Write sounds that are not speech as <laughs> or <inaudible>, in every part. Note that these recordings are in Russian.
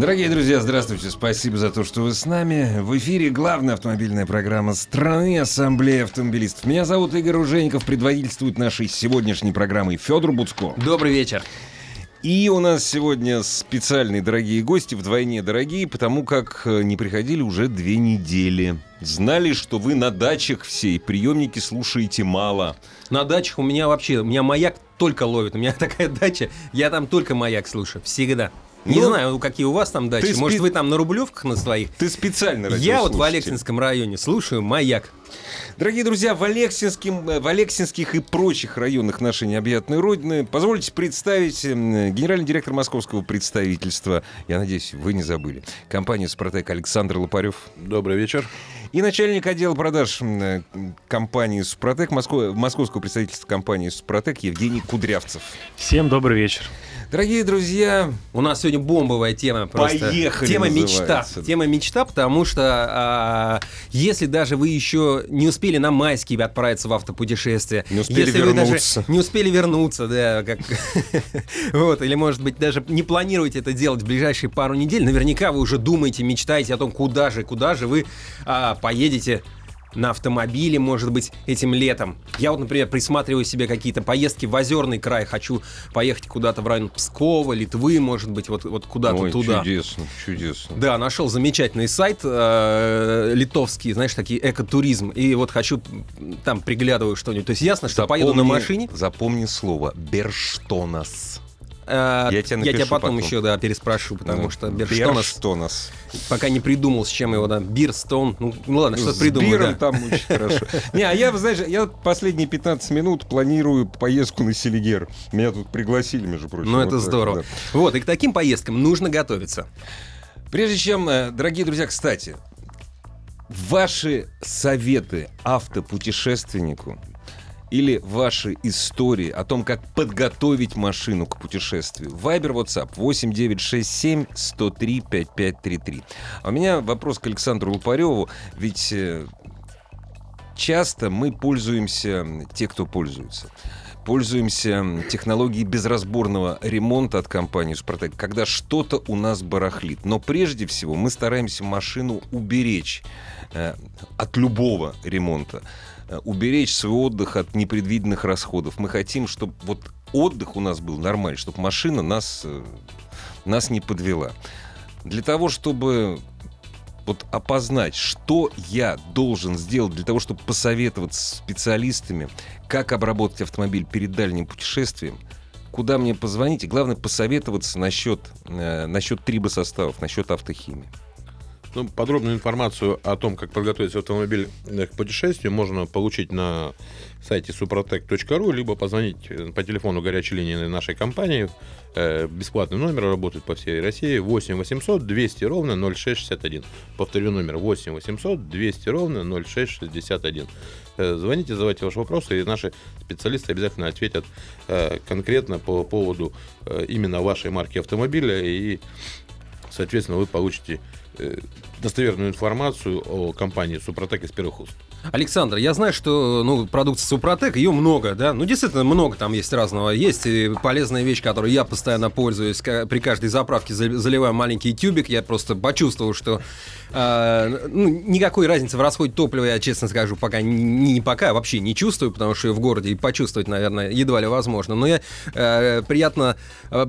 Дорогие друзья, здравствуйте. Спасибо за то, что вы с нами. В эфире главная автомобильная программа страны Ассамблея автомобилистов. Меня зовут Игорь Ужеников, предводительствует нашей сегодняшней программой Федор Буцко. Добрый вечер. И у нас сегодня специальные дорогие гости, вдвойне дорогие, потому как э, не приходили уже две недели. Знали, что вы на дачах все и приемники слушаете мало. На дачах у меня вообще, у меня маяк только ловит. У меня <laughs> такая дача, я там только маяк слушаю, всегда. Не Ну, знаю, какие у вас там дачи. ты спи- Может, вы там на Рублевках на своих? Ты специально Я вот в. Алексинском районе слушаю маяк. Дорогие друзья, в, Алексинским, э, в Алексинских и прочих районах нашей необъятной родины позвольте представить м, генеральный директор московского представительства, я надеюсь, вы не забыли, компании «Супротек» Александр Лопарев Добрый вечер. и начальник отдела продаж э, компании «Супротек», Москва- московского представительства компании «Супротек» Евгений Кудрявцев. Всем добрый вечер. Дорогие друзья, У нас сегодня бомбовая тема просто. Поехали, Тема мечта. называется. Тема мечта, потому что а, если даже вы еще не успели на майские отправиться в автопутешествие, Не успели если вернуться. не успели вернуться, да, как <laughs> вот, или может быть даже не планируете это делать в ближайшие пару недель, наверняка вы уже думаете, мечтаете о том, куда же, куда же вы а, поедете на автомобиле, может быть, этим летом. Я вот, например, присматриваю себе какие-то поездки в Озерный край. Хочу поехать куда-то в район Пскова, Литвы, может быть, вот, вот куда-то ой, туда. чудесно, чудесно. Да, нашел замечательный сайт э, литовский, знаешь, такие экотуризм. И вот хочу там приглядываю что-нибудь. То есть ясно, что поеду на Запомни- машине. Запомни слово «берштонас». Э, Я тебе напишу потом, потом. еще да, переспрошу, потому Ну, что Берштонас Берштонас. пока не придумал, с чем его, да, Бирстон. Ну, ну ладно, что-то С придумал, да. там очень хорошо. <laughs> Не, а я, знаешь, я последние 15 минут планирую поездку на Селигер. Меня тут пригласили, между прочим. Ну, Вот это так, здорово. да. Вот, и к таким поездкам нужно готовиться. Прежде чем, э, дорогие друзья, кстати, ваши советы автопутешественнику или ваши истории о том, как подготовить машину к путешествию. Вайбер, WhatsApp 8967 103 5533. А у меня вопрос к Александру Лупареву. Ведь э, часто мы пользуемся, те, кто пользуется, пользуемся технологией безразборного ремонта от компании «Супротек», когда что-то у нас барахлит. Но прежде всего мы стараемся машину уберечь э, от любого ремонта, уберечь свой отдых от непредвиденных расходов. Мы хотим, чтобы вот отдых у нас был нормальный, чтобы машина нас, э, нас не подвела. Для того, чтобы вот опознать, что я должен сделать для того, чтобы посоветоваться с специалистами, как обработать автомобиль перед дальним путешествием, куда мне позвонить, и главное посоветоваться насчет, э, насчет трибосоставов, насчет автохимии. Ну, подробную информацию о том, как подготовить автомобиль к путешествию, можно получить на сайте suprotec.ru, либо позвонить э, по телефону горячей линии нашей компании. Э, Бесплатный номер работает по всей России. 8 800 200 ровно 0661. Повторю номер 8 800 200 ровно 0661. Э, Звоните, задавайте ваши вопросы, и наши специалисты обязательно ответят конкретно по поводу именно вашей марки автомобиля и Соответственно, вы получите достоверную информацию о компании Супротек из первых уст. Александр, я знаю, что ну, продукция Супротек, ее много, да? Ну, действительно, много там есть разного. Есть и полезная вещь, которой я постоянно пользуюсь. При каждой заправке за- заливаю маленький тюбик. Я просто почувствовал, что э, ну, никакой разницы в расходе топлива, я честно скажу, пока не, не пока, вообще не чувствую, потому что в городе почувствовать, наверное, едва ли возможно. Но я э, приятно э,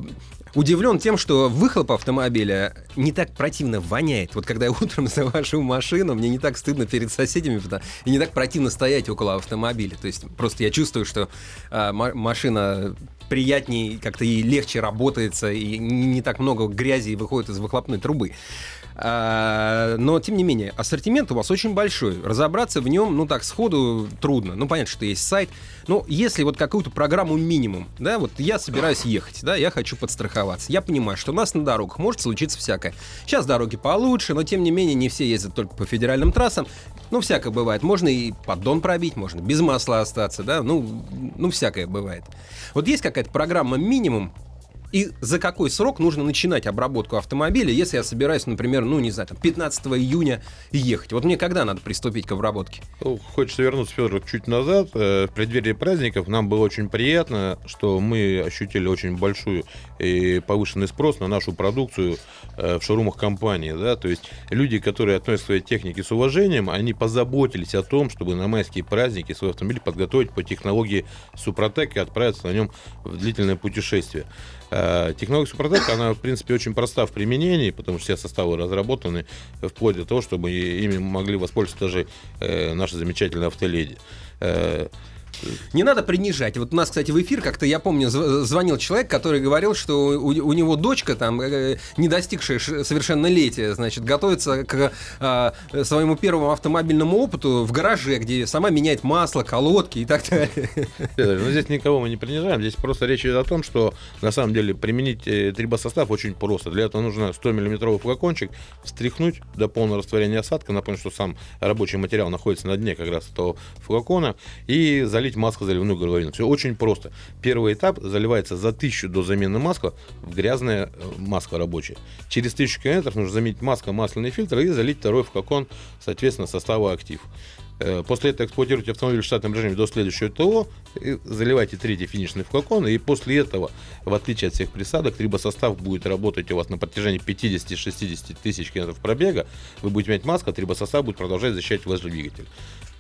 удивлен тем, что выхлоп автомобиля не так противно воняет. Вот когда я утром <laughs> завожу машину, мне не так стыдно перед соседями, и не так противно стоять около автомобиля. То есть просто я чувствую, что ма- машина приятнее, как-то и легче работается, и не так много грязи выходит из выхлопной трубы. А, но, тем не менее, ассортимент у вас очень большой. Разобраться в нем, ну так, сходу трудно. Ну, понятно, что есть сайт. Но если вот какую-то программу минимум, да, вот я собираюсь ехать, да, я хочу подстраховаться. Я понимаю, что у нас на дорогах может случиться всякое. Сейчас дороги получше, но тем не менее не все ездят только по федеральным трассам. Ну, всякое бывает. Можно и поддон пробить, можно без масла остаться, да, ну, ну всякое бывает. Вот есть какая-то программа минимум, и за какой срок нужно начинать обработку автомобиля, если я собираюсь, например, ну, не знаю, там, 15 июня ехать? Вот мне когда надо приступить к обработке? Ну, Хочется вернуться, Федор, чуть назад. Э, В преддверии праздников нам было очень приятно, что мы ощутили очень большую и повышенный спрос на нашу продукцию э, в шоурумах компании. Да? То есть люди, которые относятся к своей технике с уважением, они позаботились о том, чтобы на майские праздники свой автомобиль подготовить по технологии Супротек и отправиться на нем в длительное путешествие. Э, Технология Супротек, она, в принципе, очень проста в применении, потому что все составы разработаны вплоть до того, чтобы ими могли воспользоваться даже э, наши замечательные автоледи. Э, Не надо принижать. Вот у нас, кстати, в эфир как-то, я помню, зв- звонил человек, который говорил, что у, у него дочка, там, э, не достигшая совершеннолетия, значит, готовится к а, своему первому автомобильному опыту в гараже, где сама меняет масло, колодки и так далее. Федор, ну здесь никого мы не принижаем, здесь просто речь идет о том, что на самом деле применить э, трибосостав очень просто. Для этого нужно 100 миллиметровый флакончик встряхнуть до полного растворения осадка, напомню, что сам рабочий материал находится на дне как раз этого флакона, и залить масло заливную горловину. Все очень просто. Первый этап заливается за тысячу до замены масла в грязное э, масло рабочее. Через тысячу километров нужно заменить масло, масляный фильтр и залить второй флакон, соответственно, состава актив. Э, После этого эксплуатируйте автомобиль в штатном режиме до следующего ТО, заливайте третий финишный флакон, и после этого, в отличие от всех присадок, трибосостав будет работать у вас на протяжении 50-60 тысяч километров пробега, вы будете менять маску, а трибосостав будет продолжать защищать ваш двигатель.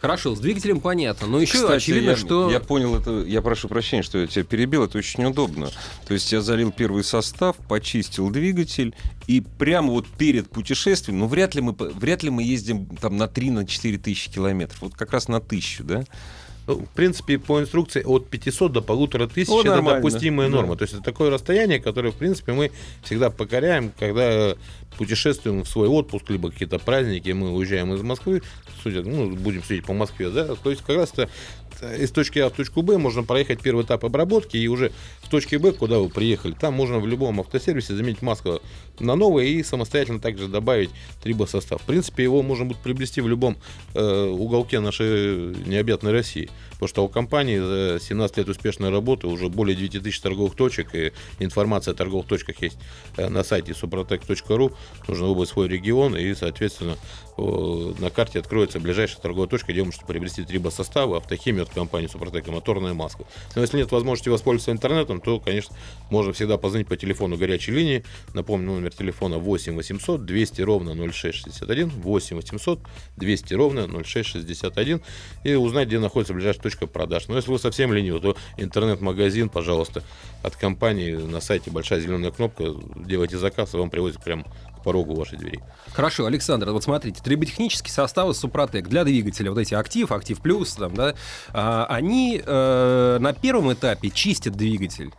Хорошо, с двигателем понятно. Но еще Кстати, очевидно, я, что... я понял это, я прошу прощения, что я тебя перебил, это очень удобно. То есть я залил первый состав, почистил двигатель, и прямо вот перед путешествием, ну вряд ли мы, вряд ли мы ездим там на 3-4 тысячи километров, вот как раз на тысячу, да? Ну, в принципе, по инструкции от 500 до полутора тысяч О, это нормально. допустимая Да. норма. То есть это такое расстояние, которое, в принципе, мы всегда покоряем, когда путешествуем в свой отпуск, либо какие-то праздники, мы уезжаем из Москвы, судя, ну, будем судить по Москве, да, то есть как раз это из точки А в точку Б можно проехать первый этап обработки, и уже в точке Б, куда вы приехали, там можно в любом автосервисе заменить маску на новое и самостоятельно также добавить трибосостав. В принципе, его можно будет приобрести в любом э, уголке нашей необъятной России. Потому что у компании за 17 лет успешной работы уже более 9000 торговых точек, и информация о торговых точках есть э, на сайте suprotec.ru. Нужно выбрать свой регион, и, соответственно, на карте откроется ближайшая торговая точка, где вы можете приобрести трибосоставы, автохимию компании Супротек и моторная маска. Но если нет возможности воспользоваться интернетом, то, конечно, можно всегда позвонить по телефону горячей линии. Напомню, номер телефона 8 800 200 ровно 0661, 8 800 200 ровно 0661 и узнать, где находится ближайшая точка продаж. Но если вы совсем ленивы, то интернет-магазин, пожалуйста, от компании на сайте большая зеленая кнопка, делайте заказ, и вам привозят прямо к порогу вашей двери. Хорошо, Александр, вот смотрите, триботехнические составы Супротек для двигателя, вот эти актив, актив плюс, там, да, а, они э, на первом этапе чистят двигатель.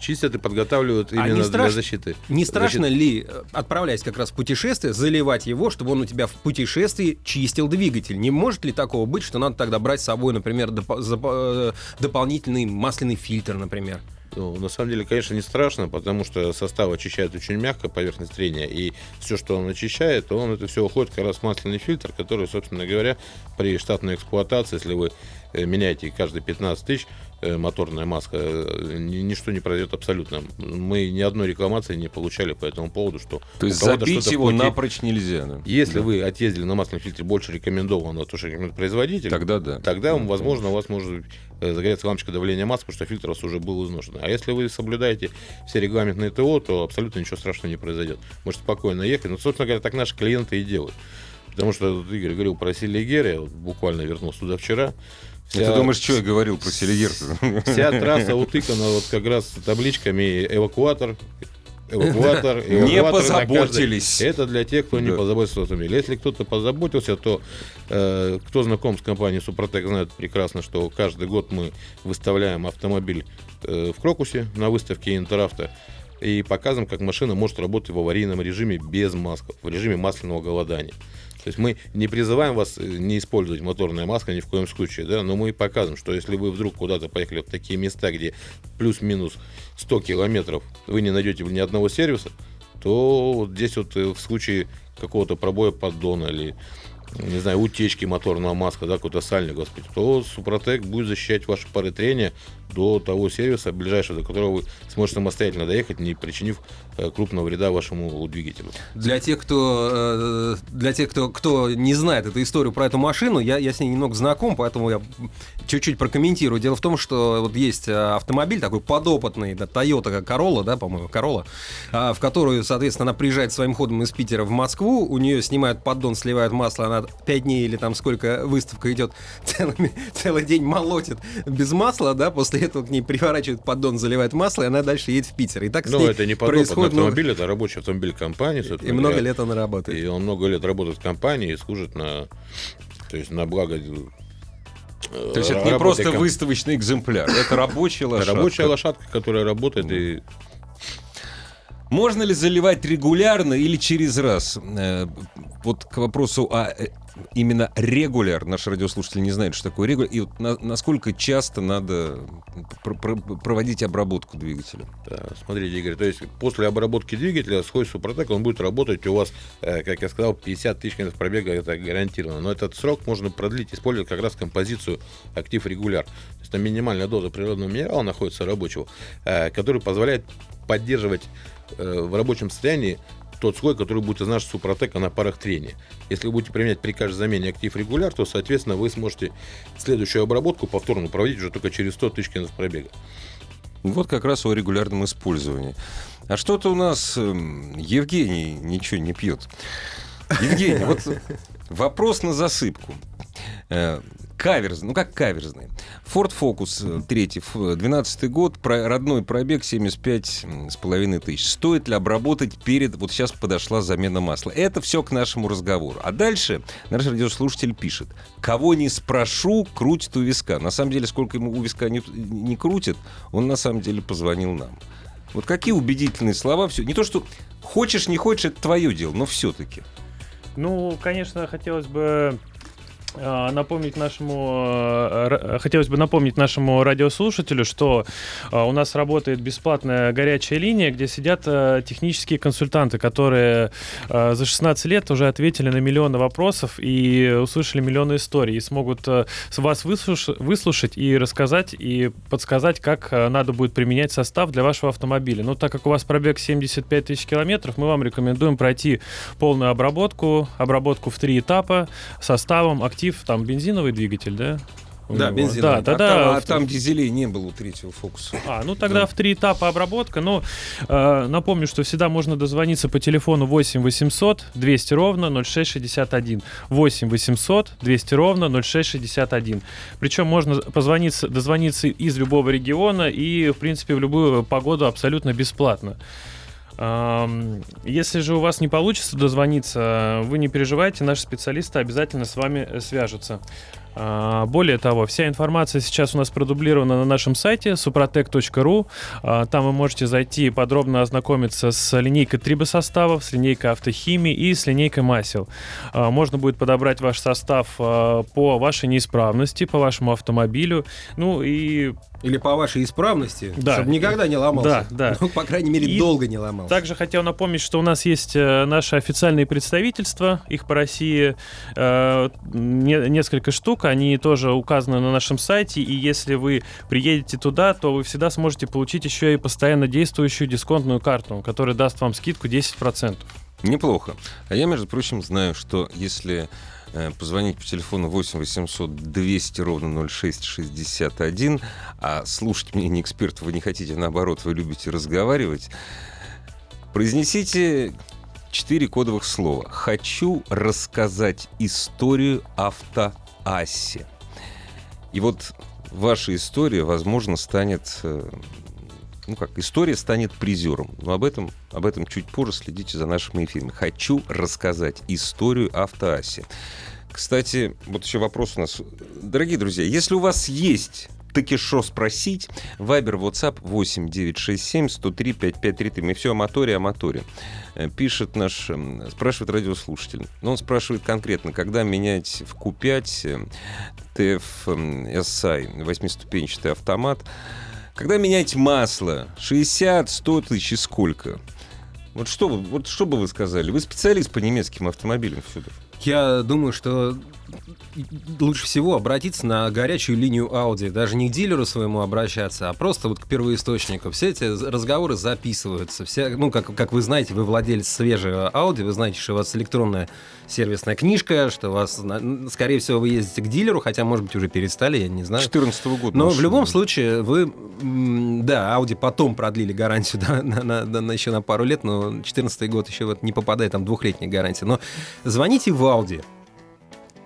Чистят и подготавливают А именно не для страш- защиты. Не страшно Защиты. ли, э, отправляясь как раз в путешествие, заливать его, чтобы он у тебя в путешествии чистил двигатель? Не может ли такого быть, что надо тогда брать с собой, например, запо- э, дополнительный масляный фильтр, например? Ну, на самом деле, конечно, не страшно, потому что состав очищает очень мягко поверхность трения, и все, что он очищает, он это все уходит как раз в масляный фильтр, который, собственно говоря, при штатной эксплуатации, если вы э, меняете каждые 15 тысяч э, моторная маска, э, ни- ничто не произойдет абсолютно. Мы ни одной рекламации не получали по этому поводу, что То есть забить его пути- напрочь нельзя. да? Если Да. вы отъездили на масляном фильтре больше рекомендованного, то, что рекомендует производитель, Тогда да. тогда, Ну, возможно, у вас может загореться лампочка давления масла, потому что фильтр у вас уже был изношен. А если вы соблюдаете все регламентные ТО, то абсолютно ничего страшного не произойдет. Можете спокойно ехать. Ну, собственно говоря, так наши клиенты и делают. Потому что Игорь говорил про Селигер, я вот буквально вернулся туда вчера. Ну, Ты думаешь, что я говорил про Селигер? Вся трасса утыкана вот как раз табличками эвакуатор, эвакуатор, <laughs> Не эвакуатор каждой. позаботились. Это для тех, кто не Да. позаботился о автомобиле. Если кто-то позаботился, то э, кто знаком с компанией Супротек знает прекрасно, что каждый год мы выставляем автомобиль э, в Крокусе на выставке Интеравто и показываем, как машина может работать в аварийном режиме без масков, в режиме масляного голодания. То есть мы не призываем вас э, не использовать моторная маска ни в коем случае, да, но мы показываем, что если вы вдруг куда-то поехали в такие места, где плюс-минус 100 километров вы не найдете ни одного сервиса, то вот здесь вот э, в случае какого-то пробоя поддона или не знаю, утечки моторного маска, да, какой-то сальник, господи, то Супротек будет защищать ваши пары трения до того сервиса, ближайшего, до которого вы сможете самостоятельно доехать, не причинив э, крупного вреда вашему двигателю. Для тех, кто, э, для тех, кто, кто не знает эту историю про эту машину, я, я с ней немного знаком, поэтому я чуть-чуть прокомментирую. Дело в том, что вот есть э, автомобиль такой подопытный, да, Toyota Corolla, да, по-моему, Corolla, в которую, соответственно, она приезжает своим ходом из Питера в Москву, у нее снимают поддон, сливают масло, она 5 дней или там сколько выставка идет, <laughs> целыми, целый день молотит без масла, да, после этого к ней приворачивают поддон, заливает масло, и она дальше едет в Питер. И так Но это не подопытный автомобиль, это рабочий автомобиль компании. И много лет он работает. И он много лет работает в компании и служит на, то есть на благо то есть это не просто комп... выставочный экземпляр, это рабочая лошадка. Рабочая лошадка, которая работает и можно ли заливать регулярно или через раз? Э, вот к вопросу о э, именно регуляр. Наши радиослушатели не знают, что такое регуляр. И вот на, насколько часто надо пр пр проводить обработку двигателя? Да, смотрите, Игорь, то есть после обработки двигателя сход Супротек, он будет работать у вас, э, как я сказал, 50 тысяч километров пробега, это гарантированно. Но этот срок можно продлить, используя как раз композицию актив регуляр. То есть там минимальная доза природного минерала находится рабочего, который позволяет поддерживать Э, в рабочем состоянии тот слой, который будет из нашего супротека на парах трения. Если вы будете применять при каждой замене актив регуляр, то, соответственно, вы сможете следующую обработку повторно проводить уже только через 100 тысяч километров пробега. Вот как раз о регулярном использовании. А что-то у нас э, Евгений ничего не пьет. Евгений, вот вопрос на засыпку. Э, каверзный, ну как каверзный. Ford Focus 3, 12 год, про, родной пробег 75 с половиной тысяч. Стоит ли обработать перед... Вот сейчас подошла замена масла. Это все к нашему разговору. А дальше наш радиослушатель пишет. Кого не спрошу, крутит у виска. На самом деле, сколько ему у виска не, не крутит, он на самом деле позвонил нам. Вот какие убедительные слова. Все. Не то, что хочешь, не хочешь, это твое дело, но все-таки. Ну, конечно, хотелось бы напомнить нашему, э, хотелось бы напомнить нашему радиослушателю, что у нас работает бесплатная горячая линия, где сидят э, технические консультанты, которые э, за 16 лет уже ответили на миллионы вопросов и услышали миллионы историй, и смогут вас выслушать и рассказать, и подсказать, как надо будет применять состав для вашего автомобиля. Но так как у вас пробег 75 тысяч километров, мы вам рекомендуем пройти полную обработку, обработку в три этапа составом, активным актив, там бензиновый двигатель, да? Да, бензин. Да, тогда... А, а там дизелей не было у третьего фокуса. А, ну тогда да. в три этапа обработка. Но э, напомню, что всегда можно дозвониться по телефону 8 800 200 ровно 0661. 8 800 200 ровно 0661. Причем можно позвониться, дозвониться из любого региона и, в принципе, в любую погоду абсолютно бесплатно. Если же у вас не получится дозвониться, вы не переживайте, наши специалисты обязательно с вами свяжутся. А, более того, вся информация сейчас у нас продублирована на нашем сайте suprotec.ru. А, там вы можете зайти и подробно ознакомиться с линейкой трибосоставов, с линейкой автохимии и с линейкой масел. А, можно будет подобрать ваш состав по вашей неисправности, по вашему автомобилю. Ну и или по вашей исправности, да. чтобы никогда не ломался. Да, да. Ну, по крайней мере, и долго не ломался. Также хотел напомнить, что у нас есть э, наши официальные представительства, их по России э, не, несколько штук, они тоже указаны на нашем сайте, и если вы приедете туда, то вы всегда сможете получить еще и постоянно действующую дисконтную карту, которая даст вам скидку 10%. Неплохо. А я, между прочим, знаю, что если Э, позвонить по телефону 8 800 200 ровно 0661, а слушать мнение экспертов вы не хотите, наоборот, вы любите разговаривать, произнесите четыре кодовых слова. «Хочу рассказать историю автоасси». И вот ваша история, возможно, станет э, ну как, история станет призером. Но об этом, об этом чуть позже следите за нашими эфирами. Хочу рассказать историю автоаси. Кстати, вот еще вопрос у нас. Дорогие друзья, если у вас есть таки шо спросить. Вайбер, WhatsApp 8 967 103 5533. Мы все о моторе, о моторе. Э, Пишет наш, спрашивает радиослушатель. Но он спрашивает конкретно, когда менять в Q5 э, TFSI, восьмиступенчатый автомат, когда менять масло? 60, 100 тысяч и сколько? Вот что, вот что бы вы сказали? Вы специалист по немецким автомобилям, Федор. Я думаю, что лучше всего обратиться на горячую линию Audi. Даже не к дилеру своему обращаться, а просто вот к первоисточнику. Все эти разговоры записываются. Все, ну, как, как вы знаете, вы владелец свежего Audi, вы знаете, что у вас электронная сервисная книжка, что у вас, скорее всего, вы ездите к дилеру, хотя, может быть, уже перестали, я не знаю. 14 года. Но в любом случае, вы, да, Audi потом продлили гарантию да, на, на- на- на еще на пару лет, но 2014 год еще вот не попадает, там двухлетняя гарантия. Но звоните в Audi.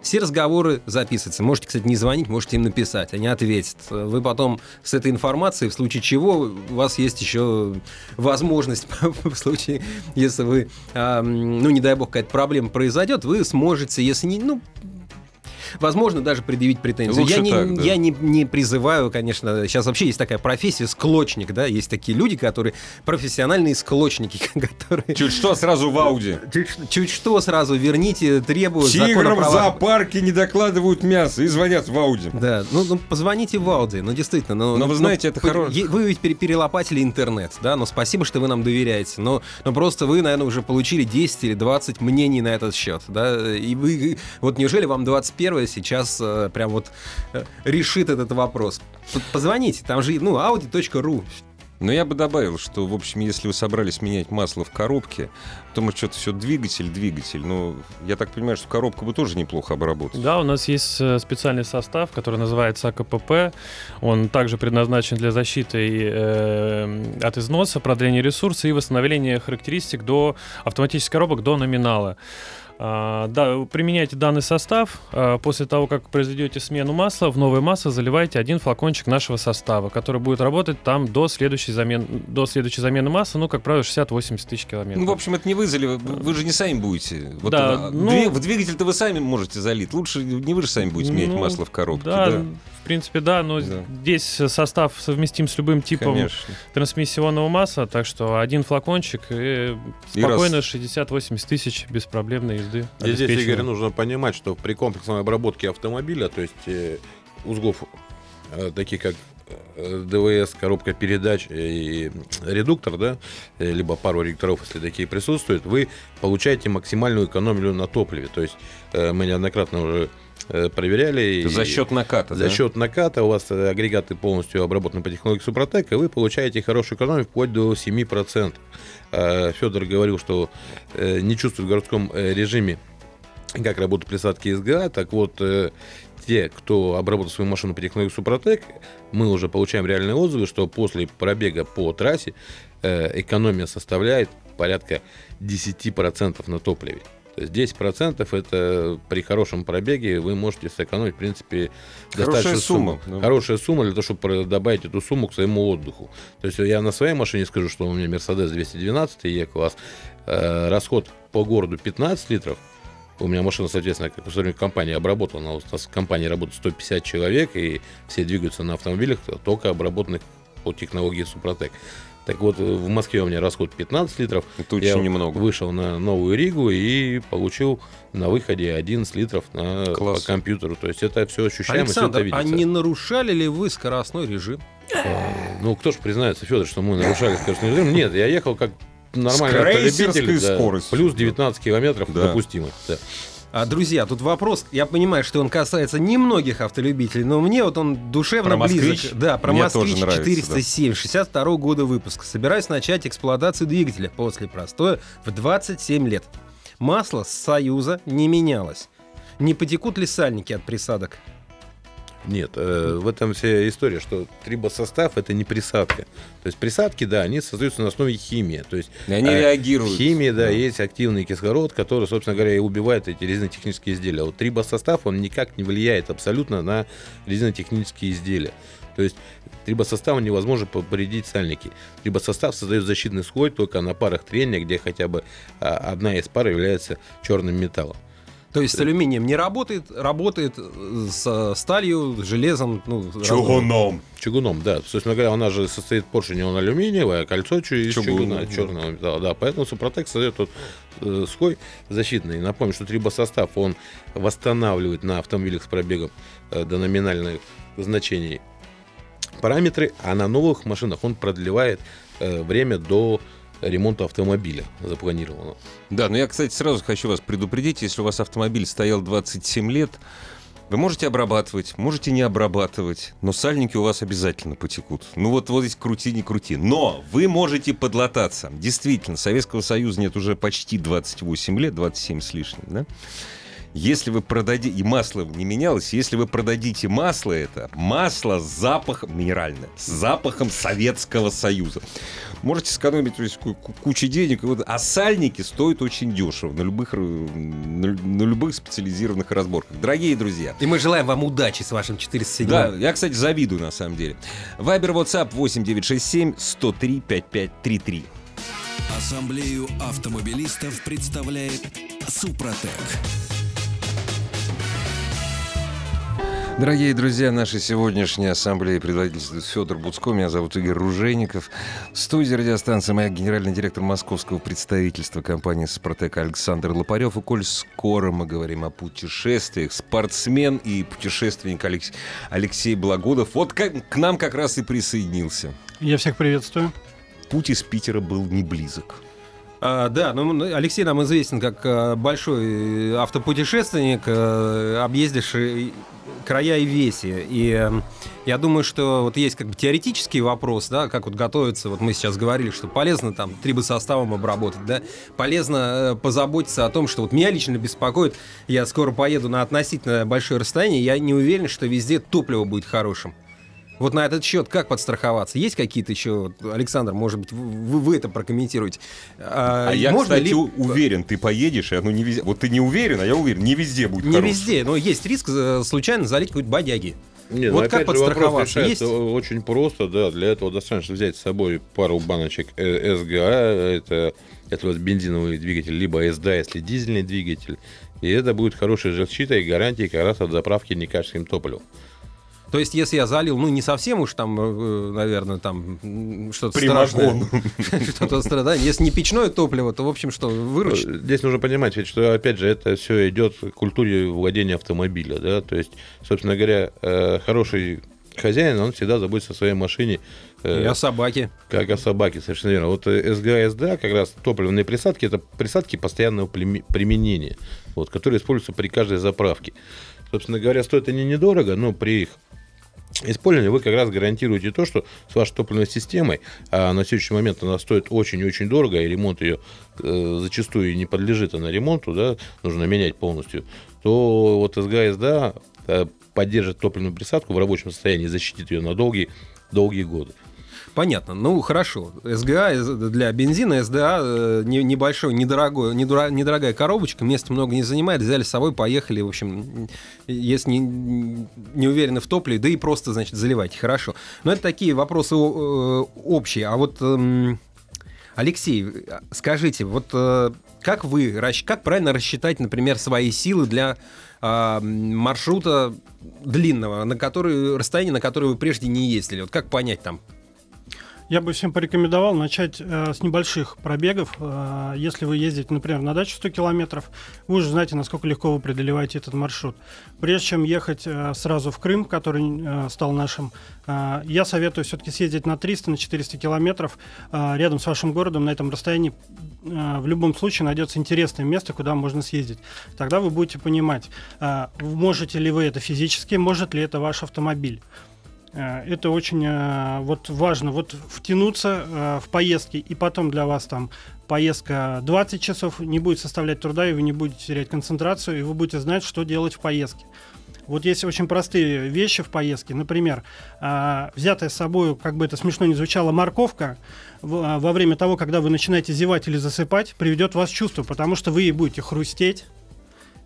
Все разговоры записываются. Можете, кстати, не звонить, можете им написать, они ответят. Вы потом с этой информацией, в случае чего, у вас есть еще возможность, <laughs> в случае, если вы, ну, не дай бог, какая-то проблема произойдет, вы сможете, если не, ну, возможно, даже предъявить претензию. Лучше я не, так, да. я не, не призываю, конечно, сейчас вообще есть такая профессия склочник, да, есть такие люди, которые профессиональные склочники, <laughs> которые Чуть что, сразу в Ауди. чуть, чуть что сразу верните, требуют Тиграм в зоопарке не докладывают мясо и звонят в Ауди. Да, ну, ну, позвоните в Ауди, ну действительно. Ну, Но вы ну, знаете, это вы- хоро- е- Вы ведь пере- перелопатили интернет, да, но спасибо, что вы нам доверяете. Но, но просто вы, наверное, уже получили 10 или 20 мнений на этот счет, да, и вы, вот неужели вам 21 сейчас э, прям вот э, решит этот вопрос? Позвоните, там же, ну, audi.ru. Но я бы добавил, что, в общем, если вы собрались менять масло в коробке, то мы что-то все двигатель, двигатель. Ну, я так понимаю, что коробку бы тоже неплохо обработать. Да, у нас есть э, специальный состав, который называется АКПП. Он также предназначен для защиты э, от износа, продления ресурса и восстановления характеристик до автоматических коробок до номинала. А, да, применяйте данный состав. а, После того, как произведете смену масла, в новое масло заливайте один флакончик нашего состава, который будет работать там до следующей замены, до следующей замены масла, ну, как правило, 60-80 тысяч километров. Ну, в общем, это не вы залили, вы вы же не сами будете. Вот, Да, ну- в двигатель-то вы сами можете залить. Лучше не вы же сами будете менять Ну, масло в коробке. Да, Да, в принципе, да, но Да. здесь состав совместим с любым типом конечно. трансмиссионного масла, так что один флакончик и И спокойно 60-80 тысяч беспроблемной езды. И здесь. Игорь, нужно понимать, что при комплексной обработке автомобиля, то есть э, узлов, э, таких как ДВС, коробка передач и редуктор, да, э, либо пару редукторов, если такие присутствуют, вы получаете максимальную экономию на топливе. То есть э, мы неоднократно уже э, проверяли. За счет наката, За да? счет наката у вас агрегаты полностью обработаны по технологии Супротек, и вы получаете хорошую экономию вплоть до 7%. Федор говорил, что не чувствует в городском режиме, как работают присадки СГА. Так вот, те, кто обработал свою машину по технологии Супротек, мы уже получаем реальные отзывы, что после пробега по трассе э, экономия составляет порядка 10% на топливе. То есть 10% это при хорошем пробеге вы можете сэкономить, в принципе, достаточно сумма, да. Хорошая сумма для того, чтобы добавить эту сумму к своему отдыху. То есть я на своей машине скажу, что у меня Mercedes 212 E-класс, э, расход по городу 15 литров, у меня машина, соответственно, как в компании обработана. У нас в компании работает 150 человек, и все двигаются на автомобилях, только обработанных по технологии Супротек. Так вот, в Москве у меня расход 15 литров. Это Я очень немного. вышел на новую Ригу и получил на выходе 11 литров на Класс. по компьютеру. То есть это все ощущаемо, все это Александр, видится. а не нарушали ли вы скоростной режим? Ну, кто ж признается, Федор, что мы нарушали скоростной режим? Нет, я ехал как нормальный автолюбитель. да, скоростью. плюс 19 километров Да. допустимых. да. А, друзья, тут вопрос, я понимаю, что он касается немногих автолюбителей, но мне вот он душевно Про «Москвич»? близок. Да, про Мне «Москвич» тоже нравится, 407, 62 года выпуска. Собираюсь начать эксплуатацию двигателя после простоя в 27 лет. Масло с Союза не менялось. Не потекут ли сальники от присадок? Нет, э, в этом вся история, что трибосостав это не присадка. То есть присадки, да, они создаются на основе химии. То есть И они э, реагируют. В химии, да, есть активный кислород, который, собственно говоря, и убивает эти резинотехнические изделия. А вот трибосостав, он никак не влияет абсолютно на резинотехнические изделия. То есть трибосоставом невозможно повредить сальники. Трибосостав создает защитный слой только на парах трения, где хотя бы а, одна из пар является черным металлом. То есть с алюминием не работает, работает э, с сталью, железом, ну, Чугуном. Чугуном, да. Собственно говоря, она же состоит поршень, он алюминиевый, а кольцо чу- из Чугунное, чугуна, да. черного металла. Да, поэтому Супротек создает тот э, слой защитный. Напомню, что трибосостав, он восстанавливает на автомобилях с пробегом э, до номинальных значений параметры, а на новых машинах он продлевает э, время до ремонта автомобиля запланированного. Да, но я, кстати, сразу хочу вас предупредить, если у вас автомобиль стоял 27 лет, вы можете обрабатывать, можете не обрабатывать, но сальники у вас обязательно потекут. Ну вот, вот здесь крути, не крути. Но вы можете подлататься. Действительно, Советского Союза нет уже почти 28 лет, 27 с лишним, да? Если вы продадите, и масло не менялось, если вы продадите масло это, масло с запахом, минеральное, с запахом Советского Союза. Можете сэкономить то есть, ку- ку- кучу денег. А сальники стоят очень дешево на любых, на, на любых специализированных разборках. Дорогие друзья, И мы желаем вам удачи с вашим 407 да, я, кстати, завидую на самом деле. Вайбер, WhatsApp 8967 103 5533. Ассамблею автомобилистов представляет Супротек. Дорогие друзья, наша сегодняшняя ассамблея предводительствует Федор Буцко, меня зовут Игорь Ружейников. В студии радиостанции моя генеральный директор московского представительства компании «Супротек» Александр Лопарев. И коль скоро мы говорим о путешествиях, спортсмен и путешественник Алекс- Алексей Благодов вот как- к нам как раз и присоединился. Я всех приветствую. Путь из Питера был не близок. А, да, ну, ну, Алексей нам известен как э, большой автопутешественник, э, объездивший края и веси. И э, я думаю, что вот есть как бы теоретический вопрос, да, как вот готовиться. Вот мы сейчас говорили, что полезно там трибосоставом обработать, да, полезно э, позаботиться о том, что вот меня лично беспокоит, я скоро поеду на относительно большое расстояние, я не уверен, что везде топливо будет хорошим. Вот на этот счет как подстраховаться? Есть какие-то еще, Александр, может быть, вы, вы это прокомментируете? А, я, можно кстати, ли- у- уверен, ты поедешь, и оно не везде. Вот ты не уверен, а я уверен, не везде будет Не хороший. везде, но есть риск э, случайно залить какой-то бодяги. Не, Вот ну, как же, подстраховаться? Есть? очень просто, да. Для этого достаточно взять с собой пару баночек э, СГА, это, это вот бензиновый двигатель, либо СДА, если дизельный двигатель. И это будет хорошей защитой и гарантией как раз от заправки некачественным топливом. То есть, если я залил, ну, не совсем уж там, э, наверное, там <laughs> что-то страшное. Что-то. Если не печное топливо, то, в общем, что, выручит? Э, Здесь нужно понимать, ведь, что, опять же, это все идет к культуре владения автомобиля. Да? То есть, собственно говоря, э, хороший хозяин, он всегда заботится о своей машине. э, Я собаки. Как о собаке, совершенно верно. Вот э, СГА, СДА, как раз топливные присадки, это присадки постоянного применения, вот, которые используются при каждой заправке. Собственно говоря, стоят они недорого, но при их использовании вы как раз гарантируете то, что с вашей топливной системой, а на следующий момент она стоит очень и очень дорого, и ремонт ее э, зачастую не подлежит она ремонту, да, нужно менять полностью, то вот СГА, СДА э, поддержит топливную присадку в рабочем состоянии защитит ее на долгие, долгие годы. Понятно. Ну, хорошо. СГА для бензина, СДА э, не- небольшой, недорогой, недорогая коробочка, места много не занимает, взяли с собой, поехали, в общем, если не, не уверены в топливе, да и просто, значит, заливайте, хорошо. Но это такие вопросы э, общие. А вот, эм, Алексей, скажите, вот э, как вы, как правильно рассчитать, например, свои силы для а, маршрута длинного, на который, расстояние, на которое вы прежде не ездили? Вот как понять там, Я бы всем порекомендовал начать э, с небольших пробегов. Э, если вы ездите, например, на дачу 100 километров, вы уже знаете, насколько легко вы преодолеваете этот маршрут. Прежде чем ехать э, сразу в Крым, который э, стал нашим, э, я советую все-таки съездить на 300, на 400 километров э, рядом с вашим городом на этом расстоянии. э, в любом случае найдется интересное место, куда можно съездить. Тогда вы будете понимать, э, можете ли вы это физически, может ли это ваш автомобиль. Э, Это очень э, вот важно, вот втянуться э, в поездки, и потом для вас там поездка 20 часов не будет составлять труда, и вы не будете терять концентрацию, и вы будете знать, что делать в поездке. Вот есть очень простые вещи в поездке. Например, взятая с собой, как бы это смешно ни звучало, морковка во время того, когда вы начинаете зевать или засыпать, приведет вас в чувство, потому что вы будете хрустеть,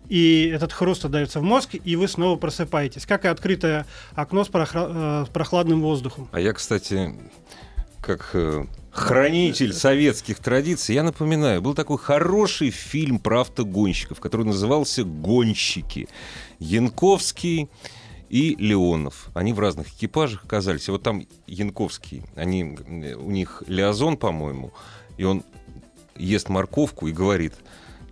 и этот хруст отдается в мозг, и вы снова просыпаетесь, как и открытое окно с, э, с прохладным воздухом. А я, кстати, как э, хранитель советских традиций, я напоминаю, был такой хороший фильм про автогонщиков, который назывался «Гонщики». Янковский и Леонов. Они в разных экипажах оказались. И вот там Янковский, они, у них Леозон, по-моему, и он ест морковку и говорит,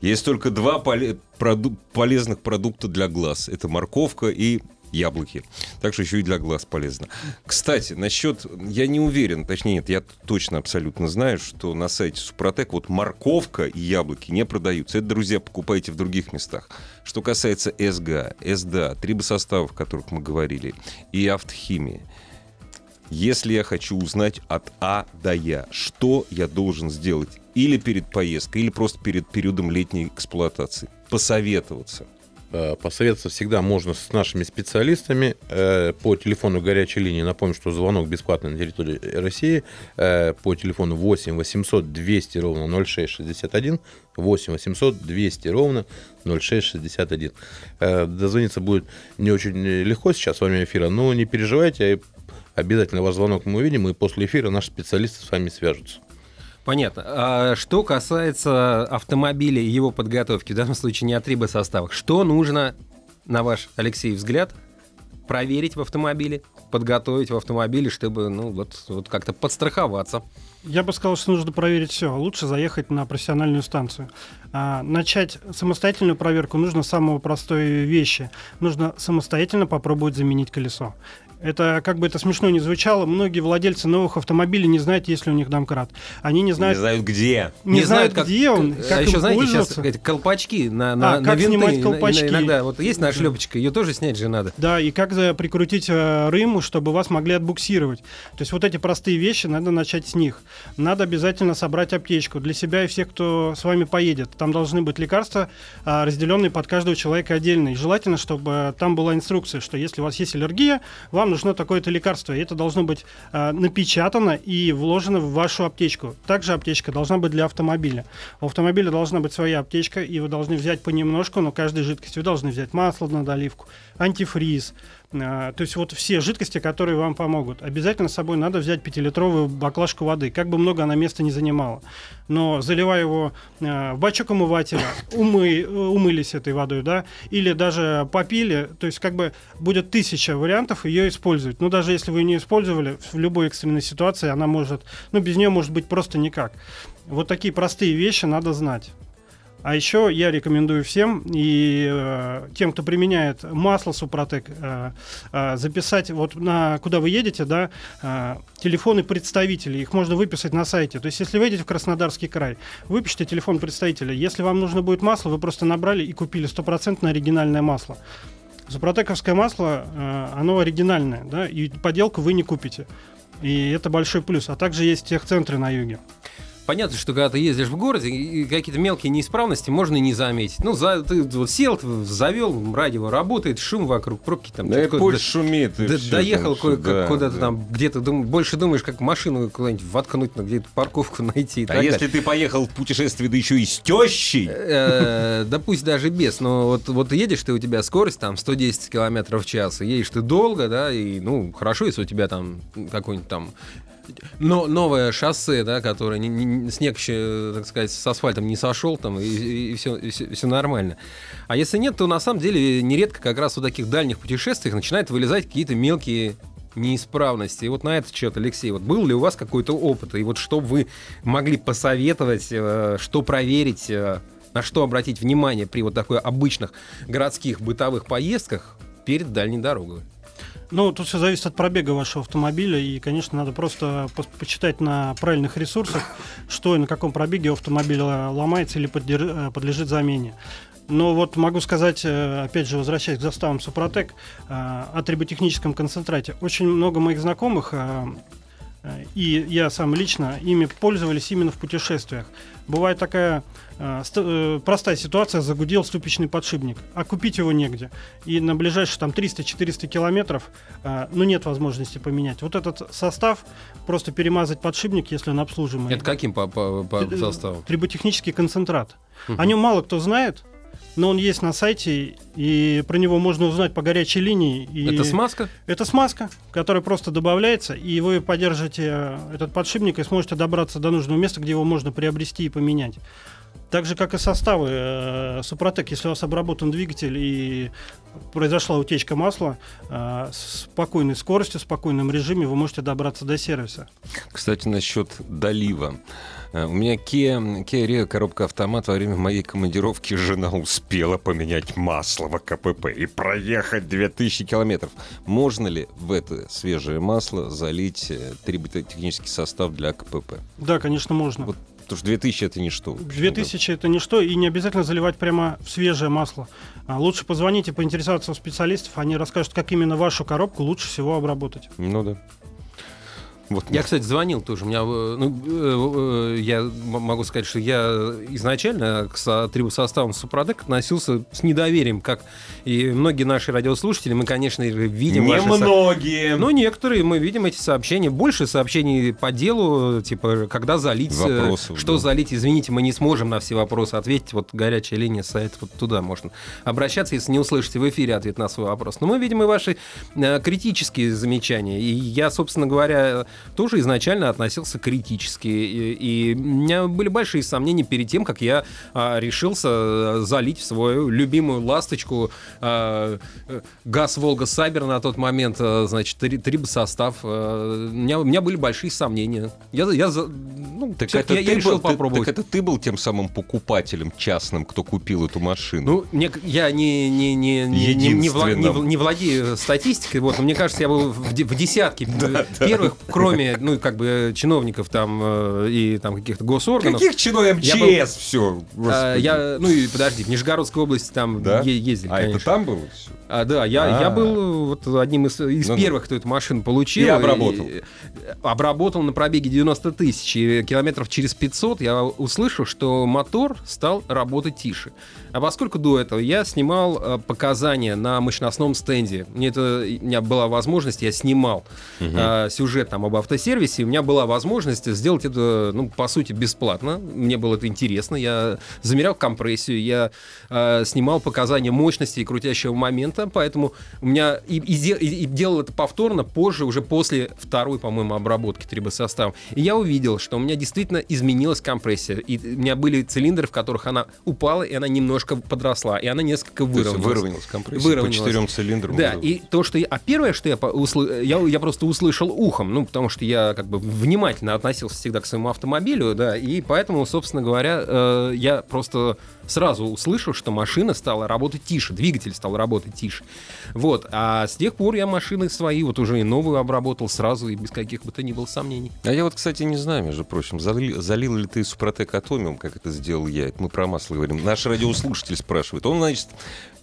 есть только два поле- проду- полезных продукта для глаз. Это морковка и яблоки. Так что еще и для глаз полезно. Кстати, насчет... Я не уверен, точнее нет, я точно абсолютно знаю, что на сайте Супротек вот морковка и яблоки не продаются. Это, друзья, покупайте в других местах. Что касается СГА, СДА, трибосоставов, о которых мы говорили, и автохимии, если я хочу узнать от А до Я, что я должен сделать или перед поездкой, или просто перед периодом летней эксплуатации, посоветоваться – Э, посоветоваться всегда можно с нашими специалистами э, по телефону горячей линии. Напомню, что звонок бесплатный на территории России э, по телефону 8 800 200 ровно 0661 8 800 200 ровно 0661. Дозвониться будет не очень легко сейчас во время эфира, но не переживайте, обязательно ваш звонок мы увидим, и после эфира наши специалисты с вами свяжутся. Понятно. А что касается автомобиля и его подготовки, в данном случае не о составах, что нужно, на ваш, Алексей, взгляд, проверить в автомобиле, подготовить в автомобиле, чтобы ну, вот, вот как-то подстраховаться? Я бы сказал, что нужно проверить все. Лучше заехать на профессиональную станцию. А, начать самостоятельную проверку нужно с самого простой вещи. Нужно самостоятельно попробовать заменить колесо. Это, как бы это смешно не звучало, многие владельцы новых автомобилей не знают, есть ли у них домкрат. Они не знают... Не знают, где. Не, не знают, как, где он, как а еще, знаете, сейчас эти колпачки на, на, а, на как винты. снимать колпачки. Иногда, вот есть нашлепочка, ее тоже снять же надо. Да, и как прикрутить э, рыму, чтобы вас могли отбуксировать. То есть вот эти простые вещи, надо начать с них. Надо обязательно собрать аптечку для себя и всех, кто с вами поедет. Там должны быть лекарства, э, разделенные под каждого человека отдельно. И желательно, чтобы там была инструкция, что если у вас есть аллергия, вам вам нужно такое-то лекарство, и это должно быть э, напечатано и вложено в вашу аптечку. Также аптечка должна быть для автомобиля. У автомобиля должна быть своя аптечка, и вы должны взять понемножку, но каждой жидкости вы должны взять масло на доливку, антифриз, то есть вот все жидкости, которые вам помогут. Обязательно с собой надо взять 5-литровую баклажку воды, как бы много она места не занимала. Но заливая его а, в бачок омывателя, <coughs> умы, умылись этой водой, да, или даже попили, то есть как бы будет тысяча вариантов ее использовать. Но даже если вы ее не использовали, в любой экстренной ситуации она может, ну без нее может быть просто никак. Вот такие простые вещи надо знать. А еще я рекомендую всем и э, тем, кто применяет масло Супротек, э, э, записать вот на куда вы едете, да, э, телефоны представителей. Их можно выписать на сайте. То есть, если вы едете в Краснодарский край, выпишите телефон представителя. Если вам нужно будет масло, вы просто набрали и купили стопроцентное оригинальное масло. Супротековское масло, э, оно оригинальное, да, и подделку вы не купите. И это большой плюс. А также есть техцентры на юге. Понятно, что когда ты ездишь в городе, и какие-то мелкие неисправности можно не заметить. Ну, за, ты вот сел, завел, радио работает, шум вокруг, пробки там. Да и пульс шумит. И все, доехал там, да, куда-то да. там, где-то дум, больше думаешь, как машину куда-нибудь воткнуть, на где-то парковку <laughs> найти. А если ты поехал в путешествие, да еще и с тещей? Э, да пусть даже без, но вот, вот едешь ты, у тебя скорость там 110 километров в час, и едешь ты долго, да, и, ну, хорошо, если у тебя там какой-нибудь там но новое шоссе, да, которое не, не, снег еще, так сказать, с асфальтом не сошел, там, и, и, все, и все, все нормально. А если нет, то на самом деле нередко как раз в таких дальних путешествиях начинают вылезать какие-то мелкие неисправности. И вот на этот счет, Алексей, вот был ли у вас какой-то опыт? И вот что вы могли посоветовать, э, что проверить, э, на что обратить внимание при вот такой обычных городских бытовых поездках перед дальней дорогой? Ну, тут все зависит от пробега вашего автомобиля, и, конечно, надо просто по почитать на правильных ресурсах, что и на каком пробеге автомобиль э, ломается или э, подлежит замене. Но вот могу сказать, э, опять же, возвращаясь к заставам Супротек, о триботехническом концентрате. Очень много моих знакомых и я сам лично ими пользовались именно в путешествиях. Бывает такая э, э, простая ситуация, загудел ступичный подшипник, а купить его негде. И на ближайшие там 300-400 километров, э, ну, нет возможности поменять. Вот этот состав, просто перемазать подшипник, если он обслуживаемый. Это каким по, по, по составу? Триботехнический концентрат. Угу. О нем мало кто знает, но он есть на сайте, и про него можно узнать по горячей линии. И Это смазка? Это смазка, которая просто добавляется, и вы поддержите э, этот подшипник и сможете добраться до нужного места, где его можно приобрести и поменять. Так же, как и составы э, Супротек, если у вас обработан двигатель и произошла утечка масла, э, с спокойной скоростью, в спокойном режиме вы можете добраться до сервиса. Кстати, насчет долива. Э, У меня Kia, Kia Rio коробка автомат во время моей командировки жена успела поменять масло в АКПП и проехать 2000 километров. Можно ли в это свежее масло залить э, триботехнический состав для АКПП? Да, конечно, можно. Вот Потому что 2000 это ничто. в общем, 2000 это ничто, и не обязательно заливать прямо в свежее масло. А лучше позвоните, поинтересоваться у специалистов, они расскажут, как именно вашу коробку лучше всего обработать. да. Ну да. Вот Я, кстати, звонил тоже. У меня, э, ну, э, э, я могу сказать, что я изначально к со- трибосоставам Супротек относился с недоверием, как и многие наши радиослушатели. Мы, конечно, видим ваши со- Немногие. Ну, некоторые мы видим эти сообщения. Больше сообщений по делу, типа, когда залить, Вопросов, что да. залить. Извините, мы не сможем на все вопросы ответить. Вот горячая линия сайт, вот туда можно обращаться, если не услышите в эфире ответ на свой вопрос. Но мы видим и ваши критические замечания. И я, собственно говоря, тоже изначально относился критически. И, и у меня были большие сомнения перед тем, как я а, решился э, залить в свою любимую ласточку а, э, газ Волга Сабер на тот момент, э, значит, три, трибосостав. Э, У меня, у меня были большие сомнения. Я, я, ну, Так это, я, я ты решил был, ты- попробовать. так это ты был тем самым покупателем частным, кто купил эту машину? Ну, мне, я не, не, не, не, не, не, вла- не не владею статистикой, вот, но мне кажется, я был в, в десятке <laughs> первых, кроме, ну, как бы, чиновников там э, и там каких-то госорганов. Каких чинов Я МЧС все? А, я, ну и подожди, в Нижегородской области там Да? е- ездили, А конечно. это там было все? А, да, я, А. я был вот одним из, из Ну-ну. первых, кто эту машину получил. И обработал. И- обработал на пробеге 90 тысяч. И километров через 500 я услышал, что мотор стал работать тише. А поскольку до этого я снимал э, показания на мощностном стенде, мне это, у меня была возможность, я снимал э, сюжет там об автосервисе, у меня была возможность сделать это, ну, по сути, бесплатно. Мне было это интересно. Я замерял компрессию, я э, снимал показания мощности и крутящего момента, поэтому у меня и, и де- и- и делал это повторно позже, уже после второй, по-моему, обработки трибосостава. И я увидел, что у меня действительно изменилась компрессия. И у меня были цилиндры, в которых она упала, и она немножко подросла, и она несколько выровнялась. выровнялась компрессия Выровнялась. по четырем цилиндрам. Да, и то, что я... А первое, что я, усл- я, я просто услышал ухом, ну, потому что я как бы внимательно относился всегда к своему автомобилю, да, и поэтому, собственно говоря, э, я просто сразу услышал, что машина стала работать тише, двигатель стал работать тише. Вот, а с тех пор я машины свои, вот уже и новую обработал сразу и без каких бы то ни было сомнений. А я вот, кстати, не знаю, между прочим, залил, залил ли ты Супротек Атомиум, как это сделал я. Это мы про масло говорим. Наш радиослушатель спрашивает. Он, значит,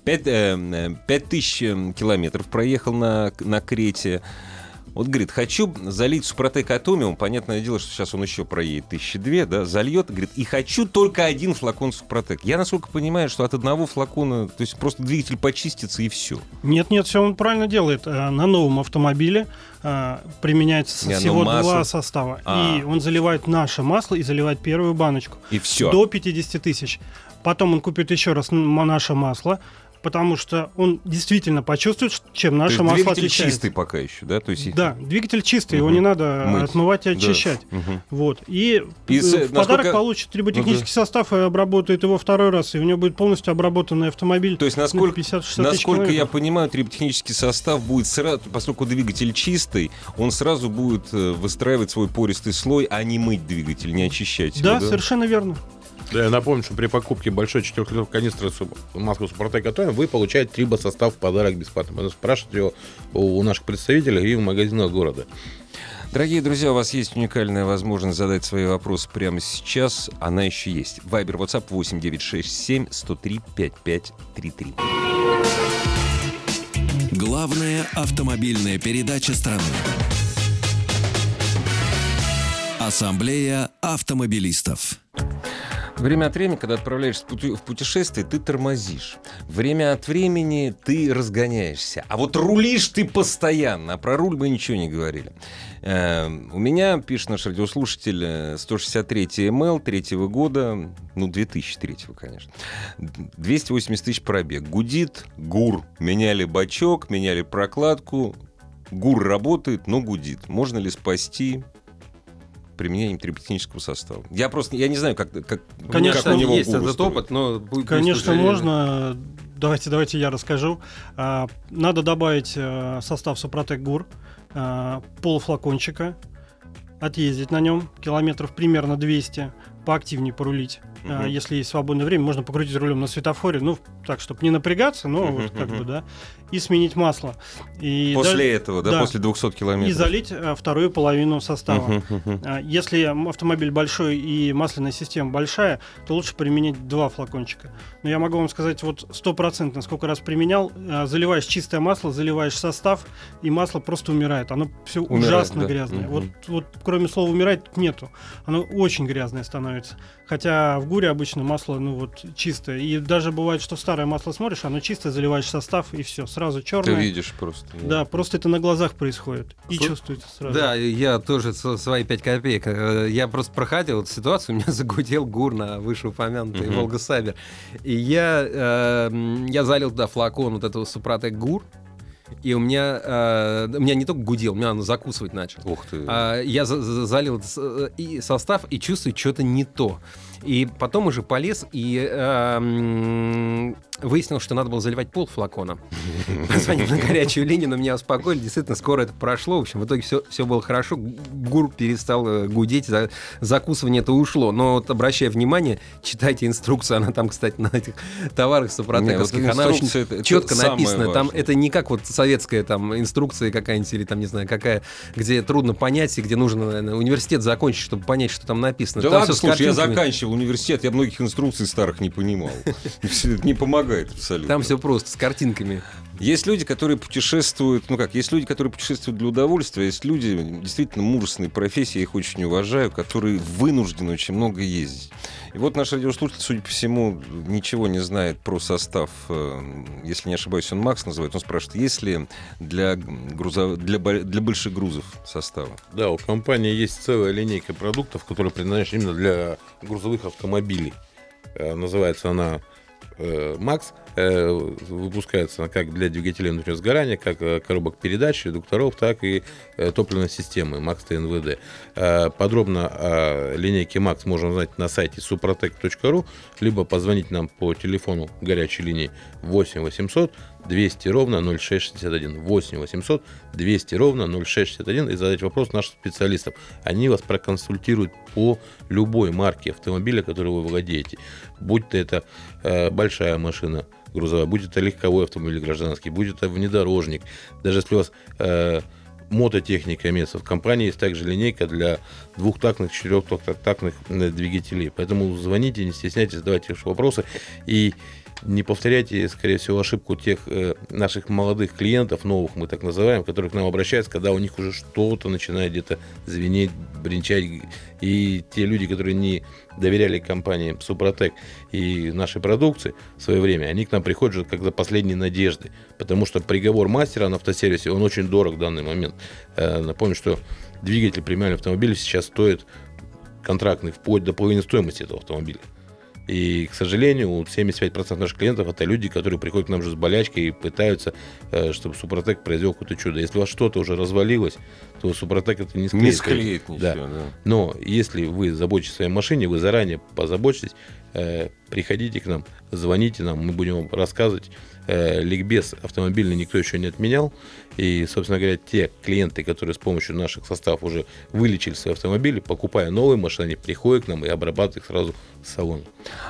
5, тысяч э, километров проехал на, на Крете. Вот говорит, хочу залить Супротек Атомиум. Понятное дело, что сейчас он еще проедет тысячи две, да, зальет. Говорит, и хочу только один флакон Супротек. Я, насколько понимаю, что от одного флакона, то есть просто двигатель почистится и все. Нет, нет, все он правильно делает. Э, На новом автомобиле э, применяется Не, ну, всего масло- два состава. А. И он заливает наше масло и заливает первую баночку. И все. До 50 тысяч. Потом он купит еще раз наше масло, потому что он действительно почувствует, чем наше масло двигатель отличается. чистый пока еще, да? То есть Да, двигатель чистый, его Мгм. не надо Мыть. отмывать и Да. очищать. Мгм. Вот. И, И э, с- в насколько- подарок получит триботехнический Ну состав и обработает его второй раз, и у него будет полностью обработанный автомобиль. То есть, на насколько, 50-60 тысяч насколько я понимаю, триботехнический состав будет сразу, поскольку двигатель чистый, он сразу будет э, выстраивать свой пористый слой, а не мыть двигатель, не очищать его. Да, совершенно верно. Да, я напомню, что при покупке большой 4 канистры масла Супротек Атомиум вы получаете трибосостав в подарок бесплатно. Можно спрашивать его у у наших представителей и в магазинах города. Дорогие друзья, у вас есть уникальная возможность задать свои вопросы прямо сейчас. Она еще есть. Вайбер, WhatsApp 8967 103 5533. Главная автомобильная передача страны. Ассамблея автомобилистов. Время от времени, когда отправляешься в путешествие, ты тормозишь. Время от времени ты разгоняешься. А вот рулишь ты постоянно. А про руль мы ничего не говорили. Э, у меня, пишет наш радиослушатель, э, 163 МЛ третьего года, ну, 2003, конечно. 280 тысяч пробег. Гудит, гур. Меняли бачок, меняли прокладку. Гур работает, но гудит. Можно ли спасти применением триботехнического состава? Я просто, я не знаю, как, как, Конечно, как у него есть этот устроен. опыт, но... пусть Конечно, можно. Давайте, давайте я расскажу. А, Надо добавить э, состав Супротек ГУР, а, полфлакончика, отъездить на нем километров примерно 200, поактивнее порулить. Мгм. Если есть свободное время, можно покрутить рулем на светофоре, ну, так, чтобы не напрягаться, но Мгм, вот как мгм. бы, да, и сменить масло. И После даже- этого, да, да. после 200 километров. и залить а, вторую половину состава. Мгм, мгм. А, Если автомобиль большой и масляная система большая, то лучше применить два флакончика. Но я могу вам сказать, вот стопроцентно, сколько раз применял, а, заливаешь чистое масло, заливаешь состав, и масло просто умирает. Оно все Умирает, ужасно да. грязное. Мгм. Вот, вот кроме слова умирает нету. Оно очень грязное становится. Хотя в гуре обычно масло, ну вот, чистое. И даже бывает, что старое масло смотришь, оно чистое, заливаешь состав, и все, сразу Ты черное. видишь просто. Да, просто это на глазах происходит. И Слу- чувствуется сразу. Да, я тоже свои 5 копеек. Э, Я просто проходил эту ситуацию, у меня <laughs> загудел гур на вышеупомянутый Мгм. Волга Сабер. И я, э, м, я залил туда флакон вот этого Супротек гур, и у меня, э, у меня не только гудел, у меня оно закусывать начал. Ух ты. А, я за- за- залил э, и состав и чувствую что-то не то. И потом уже полез и э, выяснил, что надо было заливать пол флакона. <laughs> Позвонил на горячую линию, но меня успокоили. Действительно, скоро это прошло. В общем, в итоге все, все было хорошо. Гур перестал э, гудеть, за- закусывание это ушло. Но вот обращая внимание, читайте инструкцию. Она там, кстати, на этих товарах Не, супротековских. вот она очень это- это четко самое написано. Там это не как вот советская там инструкция какая-нибудь или там, не знаю, какая, где трудно понять и где нужно, наверное, университет закончить, чтобы понять, что там написано. Да Там ладно, слушай, я заканчивал университет, я многих инструкций старых не понимал. <laughs> Это не помогает абсолютно. Там все просто, с картинками. Есть люди, которые путешествуют, ну как, есть люди, которые путешествуют для удовольствия, есть люди, действительно мужественные профессии, я их очень уважаю, которые вынуждены очень много ездить. И вот наш радиослушатель, судя по всему, ничего не знает про состав, э, если не ошибаюсь, он Макс называет, он спрашивает, есть ли для, грузов... для, бо- для больших грузов состава? Да, у компании есть целая линейка продуктов, которые предназначены именно для грузовых автомобилей. Э, Называется она Макс. Э, Выпускается как для двигателей внутреннего сгорания, как э, коробок передач, редукторов, так и э, топливной системы Макс ТНВД. Э, Подробно о линейке Макс можно узнать на сайте suprotec.ru, либо позвонить нам по телефону горячей линии 8 800 200 ровно 0661. 8 800 200 ровно 0661 и задать вопрос нашим специалистам. Они вас проконсультируют по любой марке автомобиля, который вы владеете. Будь то это э, большая машина грузовая, будь это легковой автомобиль гражданский, будь это внедорожник. Даже если у вас э, мототехника имеется, в компании есть также линейка для двухтактных, четырехтактных двигателей. Поэтому звоните, не стесняйтесь, задавайте ваши вопросы. И не повторяйте, скорее всего, ошибку тех э, наших молодых клиентов, новых мы так называем, которые к нам обращаются, когда у них уже что-то начинает где-то звенеть, бренчать. И те люди, которые не доверяли компании Супротек и нашей продукции в свое время, они к нам приходят уже как за последней надежды. Потому что приговор мастера на автосервисе, он очень дорог в данный момент. Э, напомню, что двигатель премиального автомобиля сейчас стоит контрактный вплоть до половины стоимости этого автомобиля. И, к сожалению, вот 75% наших клиентов это люди, которые приходят к нам уже с болячкой и пытаются, э, чтобы Супротек произвел какое-то чудо. Если у вас что-то уже развалилось, то Супротек это не склеит. Не склеит ничего, Да. да. Но если вы заботитесь о своей машине, вы заранее позаботитесь, приходите к нам, звоните нам, мы будем вам рассказывать. Э, ликбез автомобильный никто еще не отменял. И, собственно говоря, те клиенты, которые с помощью наших составов уже вылечили свои автомобили, покупая новые машины, они приходят к нам и обрабатывают их сразу в салоне.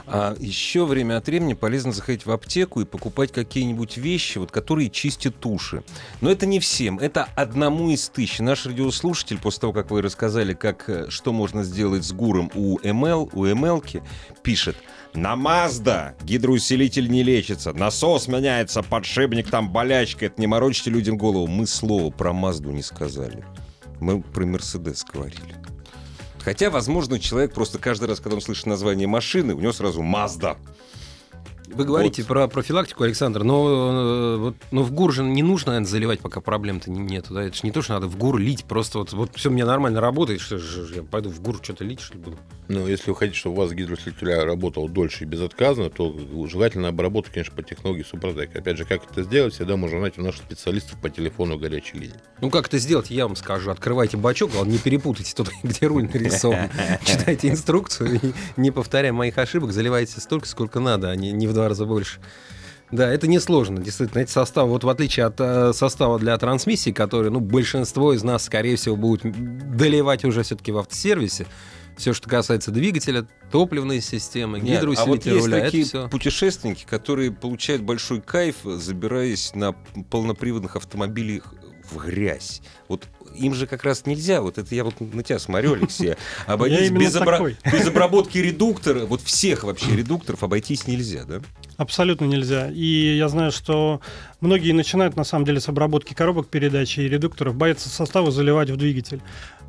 А еще время от времени полезно заходить в аптеку и покупать какие-нибудь вещи, вот, которые чистят туши. Но это не всем, это одному из тысяч. Наш радиослушатель, после того, как вы рассказали, как, э, что можно сделать с гуром у МЛ, у МЛки, пишет, на Мазда гидроусилитель не лечится, насос меняется, подшипник там болячка, это не морочите людям голову. Мы слова про Мазду не сказали. Мы про Мерседес говорили. Хотя, возможно, человек просто каждый раз, когда он слышит название машины, у него сразу Mazda. Вы говорите вот. про профилактику, Александр, но, э, вот, но в ГУР же не нужно, наверное, заливать, пока проблем-то нету. Да? Это же не то, что надо в ГУР лить. Просто вот, вот все у меня нормально работает, что же я пойду в ГУР что-то лить, что ли, буду? Ну, если вы хотите, чтобы у вас гидроусилителя работал дольше и безотказно, то желательно обработать, конечно, по технологии Супротек. Опять же, как это сделать, всегда можно узнать у наших специалистов по телефону горячей линии. Ну, как это сделать, я вам скажу. Открывайте бачок, главное, не перепутайте тут, <laughs> где руль нарисован. <laughs> Читайте инструкцию не повторяя моих ошибок, заливайте столько, сколько надо, а не, не в два раза больше. Да, это несложно, действительно. Эти составы, вот в отличие от э, состава для трансмиссии, который, ну, большинство из нас, скорее всего, будут доливать уже все-таки в автосервисе, все, что касается двигателя, топливной системы, гидроусилителя а вот есть руля, такие все... путешественники, которые получают большой кайф, забираясь на полноприводных автомобилях в грязь. Вот им же как раз нельзя, вот это я вот на тебя смотрю, <laughs> Алексей, обойтись без, обра... без обработки редуктора, вот всех вообще редукторов обойтись нельзя, да? Абсолютно нельзя. И я знаю, что многие начинают на самом деле с обработки коробок передачи и редукторов, боятся составы заливать в двигатель.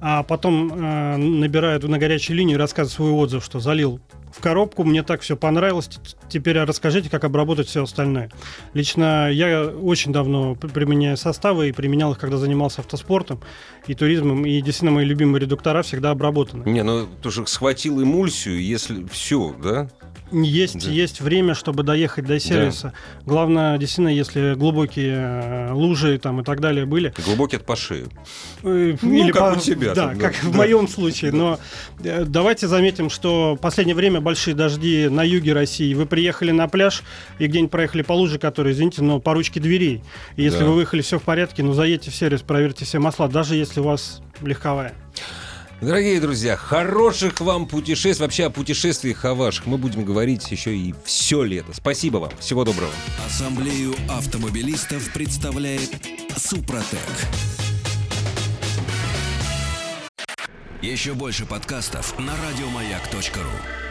А потом э, набирают на горячей линии, рассказывают свой отзыв, что залил в коробку, мне так все понравилось, теперь расскажите, как обработать все остальное. Лично я очень давно применяю составы и применял их, когда занимался автоспортом и туризмом, и действительно мои любимые редуктора всегда обработаны. Не, ну тоже схватил эмульсию, если все, да? Есть, да. есть время, чтобы доехать до сервиса. Да. Главное, действительно, если глубокие э, лужи там и так далее были. Глубокие от по шею. Э, ну, или как по... у тебя. Да, там, да. как да. в моем случае. Но э, давайте заметим, что в последнее время большие дожди на юге России. Вы приехали на пляж и где-нибудь проехали по луже, которые, извините, но по ручке дверей. И если да. вы выехали, все в порядке, ну заедьте в сервис, проверьте все масла, даже если у вас легковая. Дорогие друзья, хороших вам путешествий. Вообще о путешествиях о ваших мы будем говорить еще и все лето. Спасибо вам. Всего доброго. Ассамблею автомобилистов представляет Супротек. Еще больше подкастов на радиомаяк.ру